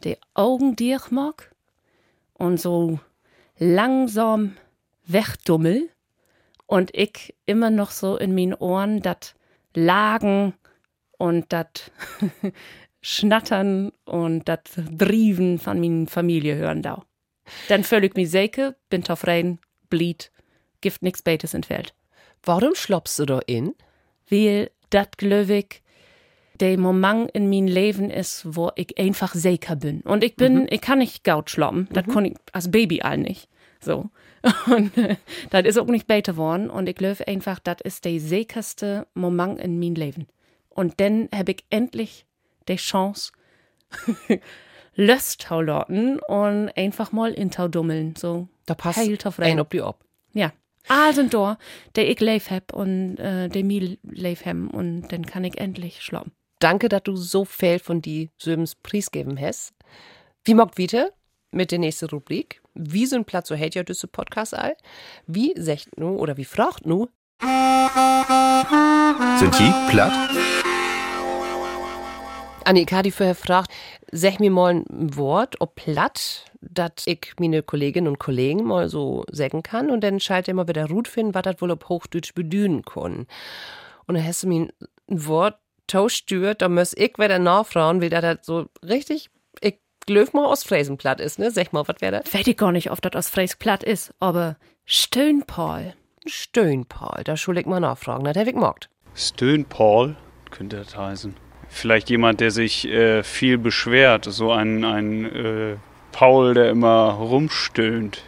die Augen dicht mag und so langsam wegdummel und ich immer noch so in meinen Ohren dat Lagen und dat [laughs] Schnattern und dat Brieven von meiner Familie hören da. Dann ich mich sicher, bin zufrieden, blied, gibt nix Beites entfällt. Warum schloppst du da in? Weil dat ich, der Moment in mein Leben ist, wo ich einfach sicher bin. Und ich bin, ich kann nicht Gaut schloppen. Das kann ich als Baby all nicht. So. [laughs] Und äh, das ist auch nicht besser geworden. Und ich glaube einfach, das ist der sicherste Moment in mein Leben. Und dann habe ich endlich die Chance, [laughs] Lust zu lassen und einfach mal in dummeln. So. Da passt ein ob die ob. Ja. All sind da, der ich leif hab und äh, der mir leif hem und dann kann ich endlich schlafen. Danke, dass du so viel von die Söms Preis geben hast. Wie mockt wieder mit der nächsten Rubrik? Wie so ein Platz so hält ja diese Podcast all? Wie secht nu oder wie fragt nu? Sind die platt? Annika, die vorher fragt, sag mir mal ein Wort, ob platt, dat ich meine Kolleginnen und Kollegen mal so sagen kann und dann schalt immer wieder gut finden, was das wohl auf Hochdeutsch bedünen kann. Und dann hast du mir ein Wort tauschtürt, da muss ich wieder nachfragen, wie das so richtig, mal aus Fräsenplatt ist, ne? Sag mal, was wäre das? Weiß ich gar nicht, ob das aus Fräs platt ist, aber Stöhnpaul. Stöhnpaul, da schul ich mal nachfragen, hab ich mockt. Stöhnpaul könnte das heißen. Vielleicht jemand, der sich äh, viel beschwert, so ein, ein äh, Paul, der immer rumstöhnt.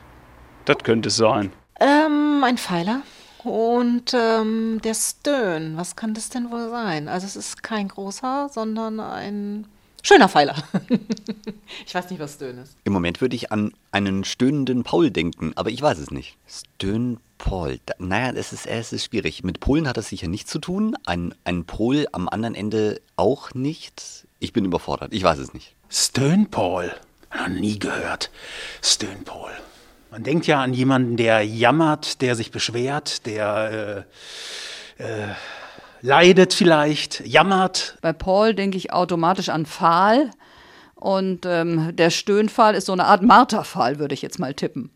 Das könnte es sein. Ähm, ein Pfeiler. Und ähm, der Stön, was kann das denn wohl sein? Also es ist kein großer, sondern ein schöner Pfeiler. [laughs] ich weiß nicht, was Stön ist. Im Moment würde ich an einen stöhnenden Paul denken, aber ich weiß es nicht. Stön Paul. Da, naja, es ist, es ist schwierig. Mit Polen hat das sicher nichts zu tun. Ein, ein Pol am anderen Ende auch nicht. Ich bin überfordert. Ich weiß es nicht. Stöhnpaul. Noch nie gehört. Stöhnpaul. Man denkt ja an jemanden, der jammert, der sich beschwert, der äh, äh, leidet vielleicht, jammert. Bei Paul denke ich automatisch an Pfahl. Und ähm, der Stöhnpfahl ist so eine Art Marterpfahl, würde ich jetzt mal tippen.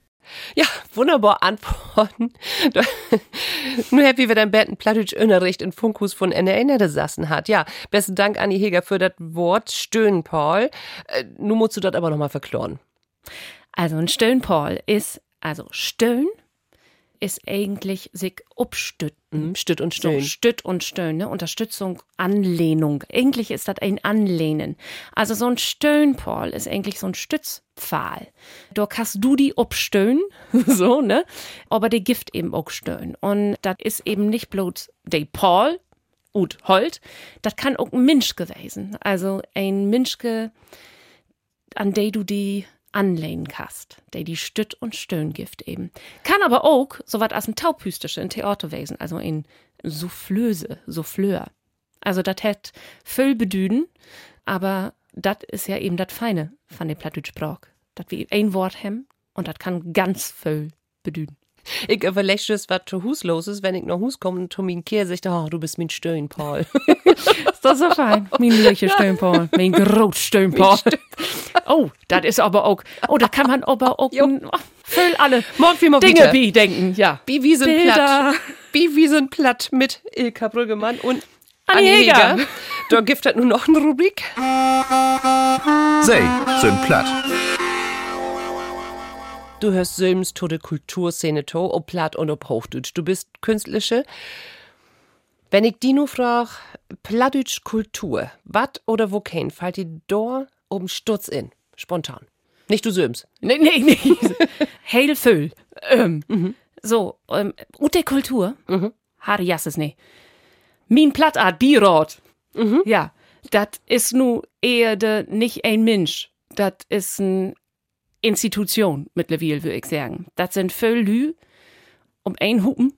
Ja, wunderbar antworten. [laughs] Nur happy, wie dein Betten Plattdeutsch Unterricht in Funkus von NRN gesessen hat. Ja, besten Dank, Anni Heger, für das Wort Stöhnen, Paul. Äh, nun musst du das aber nochmal verkloren. Also ein Stöhnpaul ist, also Stöhn ist eigentlich sich abstützen. Mhm, Stütt und So, Stöhnen. Stütt und Stöhn, ne? Unterstützung, Anlehnung. Eigentlich ist das ein Anlehnen. Also so ein Stöhnpaul ist eigentlich so ein Stützpfahl. Da kannst du die abstöhnen, [laughs] so, ne? Aber die Gift eben auch stöhnen. Und das ist eben nicht bloß der Paul und Holt, das kann auch ein Mensch gewesen. Also ein Menschke, an der du die anlehnen kannst, der die Stütt und Stöhn gibt eben. Kann aber auch so was als ein Taubhüstische in Theaterwesen, also in Soufflöse, Souffleur. Also das hat viel bedüden, aber das ist ja eben das Feine von dem Plattdeutsch Sprach. Das wir ein Wort haben und das kann ganz viel bedüden. Ich überlege es, was zu Hus los ist, wenn ich nach Hus komme und Tommy Kehr sagt, oh, du bist mein Stöhn, Paul. [laughs] Ist das so fein? Mein Löcher Stöhnpaul. Mein Großstöhnpaul. [laughs] Oh, das ist aber auch, oh, da kann man aber auch, oh, füll alle Dinge wie denken, ja. Wie wie sind Bilder. platt. Wie wie sind platt mit Ilka Brüggemann und Anni Anni Heger. Heger. Da gibt es nur noch eine Rubrik. Sei, sind platt. Du hörst Söms to de Kulturszene to, ob platt und ob Hochdeutsch. Du bist künstliche. Wenn ich die nur frag, Plattdeutsch Kultur, wat oder wo kein, fällt die da oben Sturz in? Spontan. Nicht du Söms. Nee, nee, nee. [laughs] Heil Füll. Ähm, So, ähm, der Kultur, mhm. Harry Jasses, nee. Min Plattart, Birot. Ja, das ist nu eher de, nicht ein Mensch. Das ist eine Institution mittlerweile, würde ich sagen. Das sind viel Lü um ein Hupen,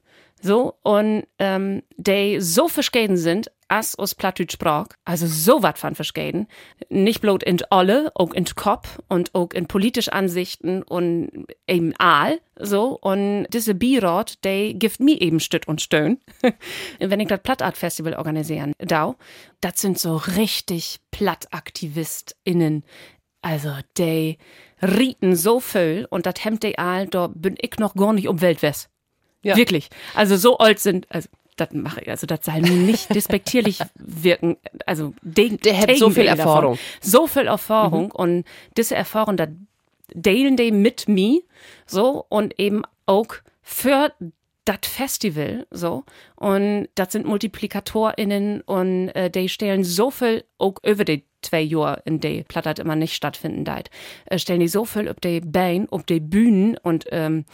so, und ähm, die so verschieden sind, als aus Plattdeutsch sprach, also so wat von verschieden, nicht bloß in alle, auch in Kopf und auch in politische Ansichten und im Aal, so, und diese Bierot, die gibt mir eben Stütt und Stöhn. [laughs] Wenn ich das Plattart-Festival organisieren, da, das sind so richtig PlattaktivistInnen, also die rieten so viel und das hemmt die Aal, da bin ich noch gar nicht um Weltwest. Ja. Wirklich. Also so alt sind, also das mache ich, also das soll nicht [laughs] despektierlich wirken. Also de, Der hat so viel davon. Erfahrung. So viel Erfahrung und diese Erfahrung, da teilen die mit mir, so, und eben auch für das Festival, so. Und das sind MultiplikatorInnen und äh, die stellen so viel auch über die zwei Jahre, in der Plattert immer nicht stattfinden deit, äh, stellen die so viel auf die Beine, auf die Bühnen und ähm,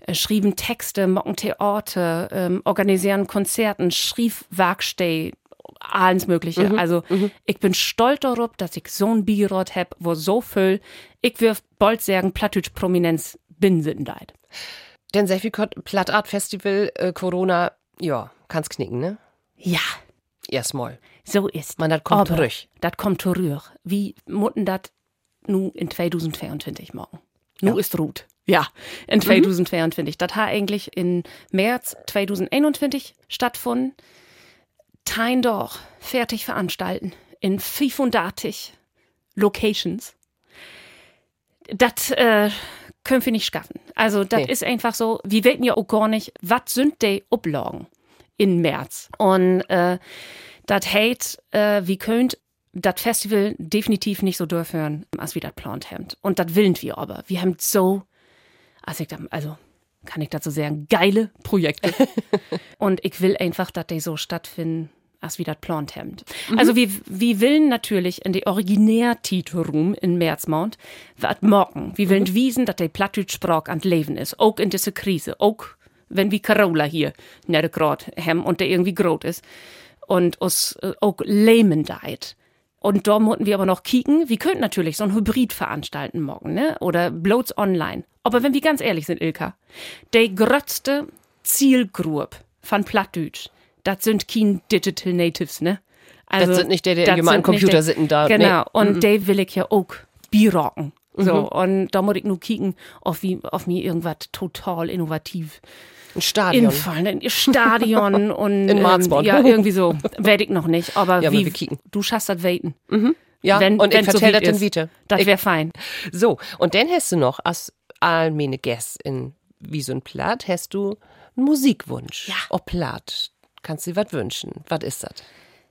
äh, schrieben Texte, mocken Theater, ähm, organisieren Konzerten, schrieb Werkstei, alles Mögliche. Also, ich bin stolz darauf, dass ich so ein Bierot hab, wo so viel, ich wirf bald sagen, Plattdeutsch Prominenz bin sind deit. Denn sehr viel Plattart Festival, äh, Corona, ja, kann's knicken, ne? Ja, Erstmal. So ist. Man, das kommt Aber zurück. Das kommt zurück. Wie mutten das nu in 2022 morgen? Nu ist Ruth. Ja, in 2022. Das hat eigentlich in März 2021 stattgefunden. Tein doch fertig veranstalten in 35 Locations. Das äh, können wir nicht schaffen. Also, das Nee. ist einfach so, wir wissen ja auch gar nicht, was sind die Uplogen in März. Und äh, das heißt, äh, wir könnt das Festival definitiv nicht so durchführen, als wir das geplant haben. Und das willen wir aber. Wir haben so, also, ich, also kann ich dazu sagen, geile Projekte. [laughs] Und ich will einfach, dass die so stattfinden, als wir das geplant haben. Also wir, wir willen natürlich in die Originärtitelroom in Märzmond was morgen. Wir willen wiesen, dass die Plattdeutsch-Sprach an Leben ist. Auch in dieser Krise. Auch wenn wir Carola hier nicht gerade haben und der irgendwie groß ist. Und uns äh, auch lähmen deit. Und da mussten wir aber noch kicken. Wir könnten natürlich so ein Hybrid veranstalten morgen, ne? Oder bloß online. Aber wenn wir ganz ehrlich sind, Ilka, die größte Zielgruppe von Plattdeutsch, das sind kein Digital Natives, ne? Das sind nicht das immer am sind Computer sitzen da. Genau. Nee. Und die will ich ja auch birocken. So, Mhm. und da muss ich nur kicken, auf, wie, auf mir irgendwas total innovativ Ein Stadion. infallen. Ein Stadion [laughs] und In ähm, Marzborn. ja, irgendwie so. Weiß ich noch nicht. Aber [laughs] Ja, wie, wir kicken. du schaffst das Waiten. ja, wenn- und ich wenn's so vertell weit das in. Vite. Das Ich- wäre fein. So, und dann hast du noch, als allmene Gäste in wie so ein Platt, hast du einen Musikwunsch. Ja. Ob Platt. Kannst du dir was wünschen? Was ist das?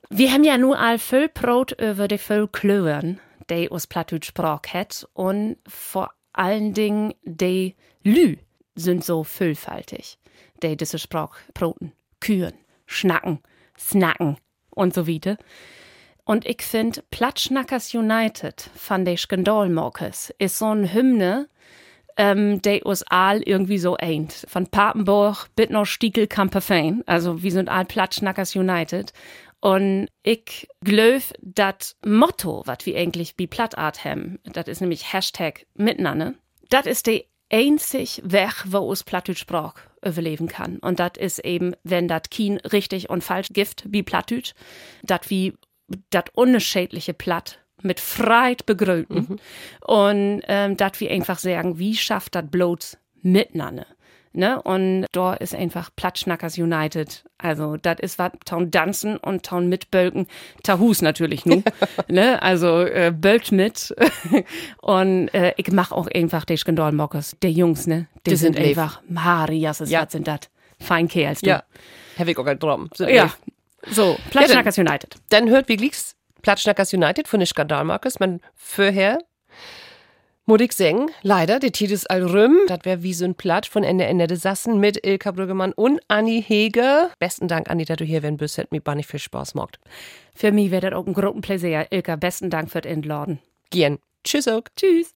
Wir haben ja nur all viel Brot über die viel Klören, die aus Plattdeutsch Sprach hat. Und vor allen Dingen die Lü sind so vielfältig, die diese Sprach broten, küren, schnacken, snacken und so weiter. Und ich finde, Plattschnackers United von den Skandalmokers ist so eine Hymne, ähm, die uns all irgendwie so eint. Von Papenburg bis nach Stiekel Kamperfein. Also wir sind all Plattschnackers United. Und ich glaube, das Motto, was wir eigentlich bei Plattart haben, das ist nämlich Hashtag Miteinander, das ist der einzig Weg, wo uns Plattdeutsch Sprach überleben kann. Und das ist eben, wenn das kein richtig und falsch gibt, wie Plattdeutsch, das wie das unschädliche Platt mit Freiheit begründen und ähm, dass wir einfach sagen, wie schafft das bloß miteinander? Ne? Und da ist einfach Platschnackers United. Also, das ist was Town Danzen und Town mitbölken. Tahus natürlich nur. [laughs] ne? Also, äh, bölkt mit. [laughs] und äh, ich mach auch einfach die Skandalmockers. Der Jungs, ne? Die, Die sind, sind einfach Marias, Ja. was sind das? Fein Kerls, du. Ja. Wick auch drum. So, Ja. So, Platschnackers United. Dann hört wie liegt's Platschnackers United von den Skandalmarkers. Man vorher ich sagen, leider, der Titel ist all rüm. Das wäre wie so ein Platt von Ende Ende des Sassen mit Ilka Brüggemann und Anni Hege. Besten Dank, Anni, dass du hier wenn bist. Hat mir bannig viel Spaß gemacht. Für mich wäre das auch ein großen Plaisir. Ilka, besten Dank für das Entladen. Gern. Tschüss auch. Tschüss.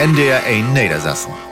NDR 1 Niedersassen.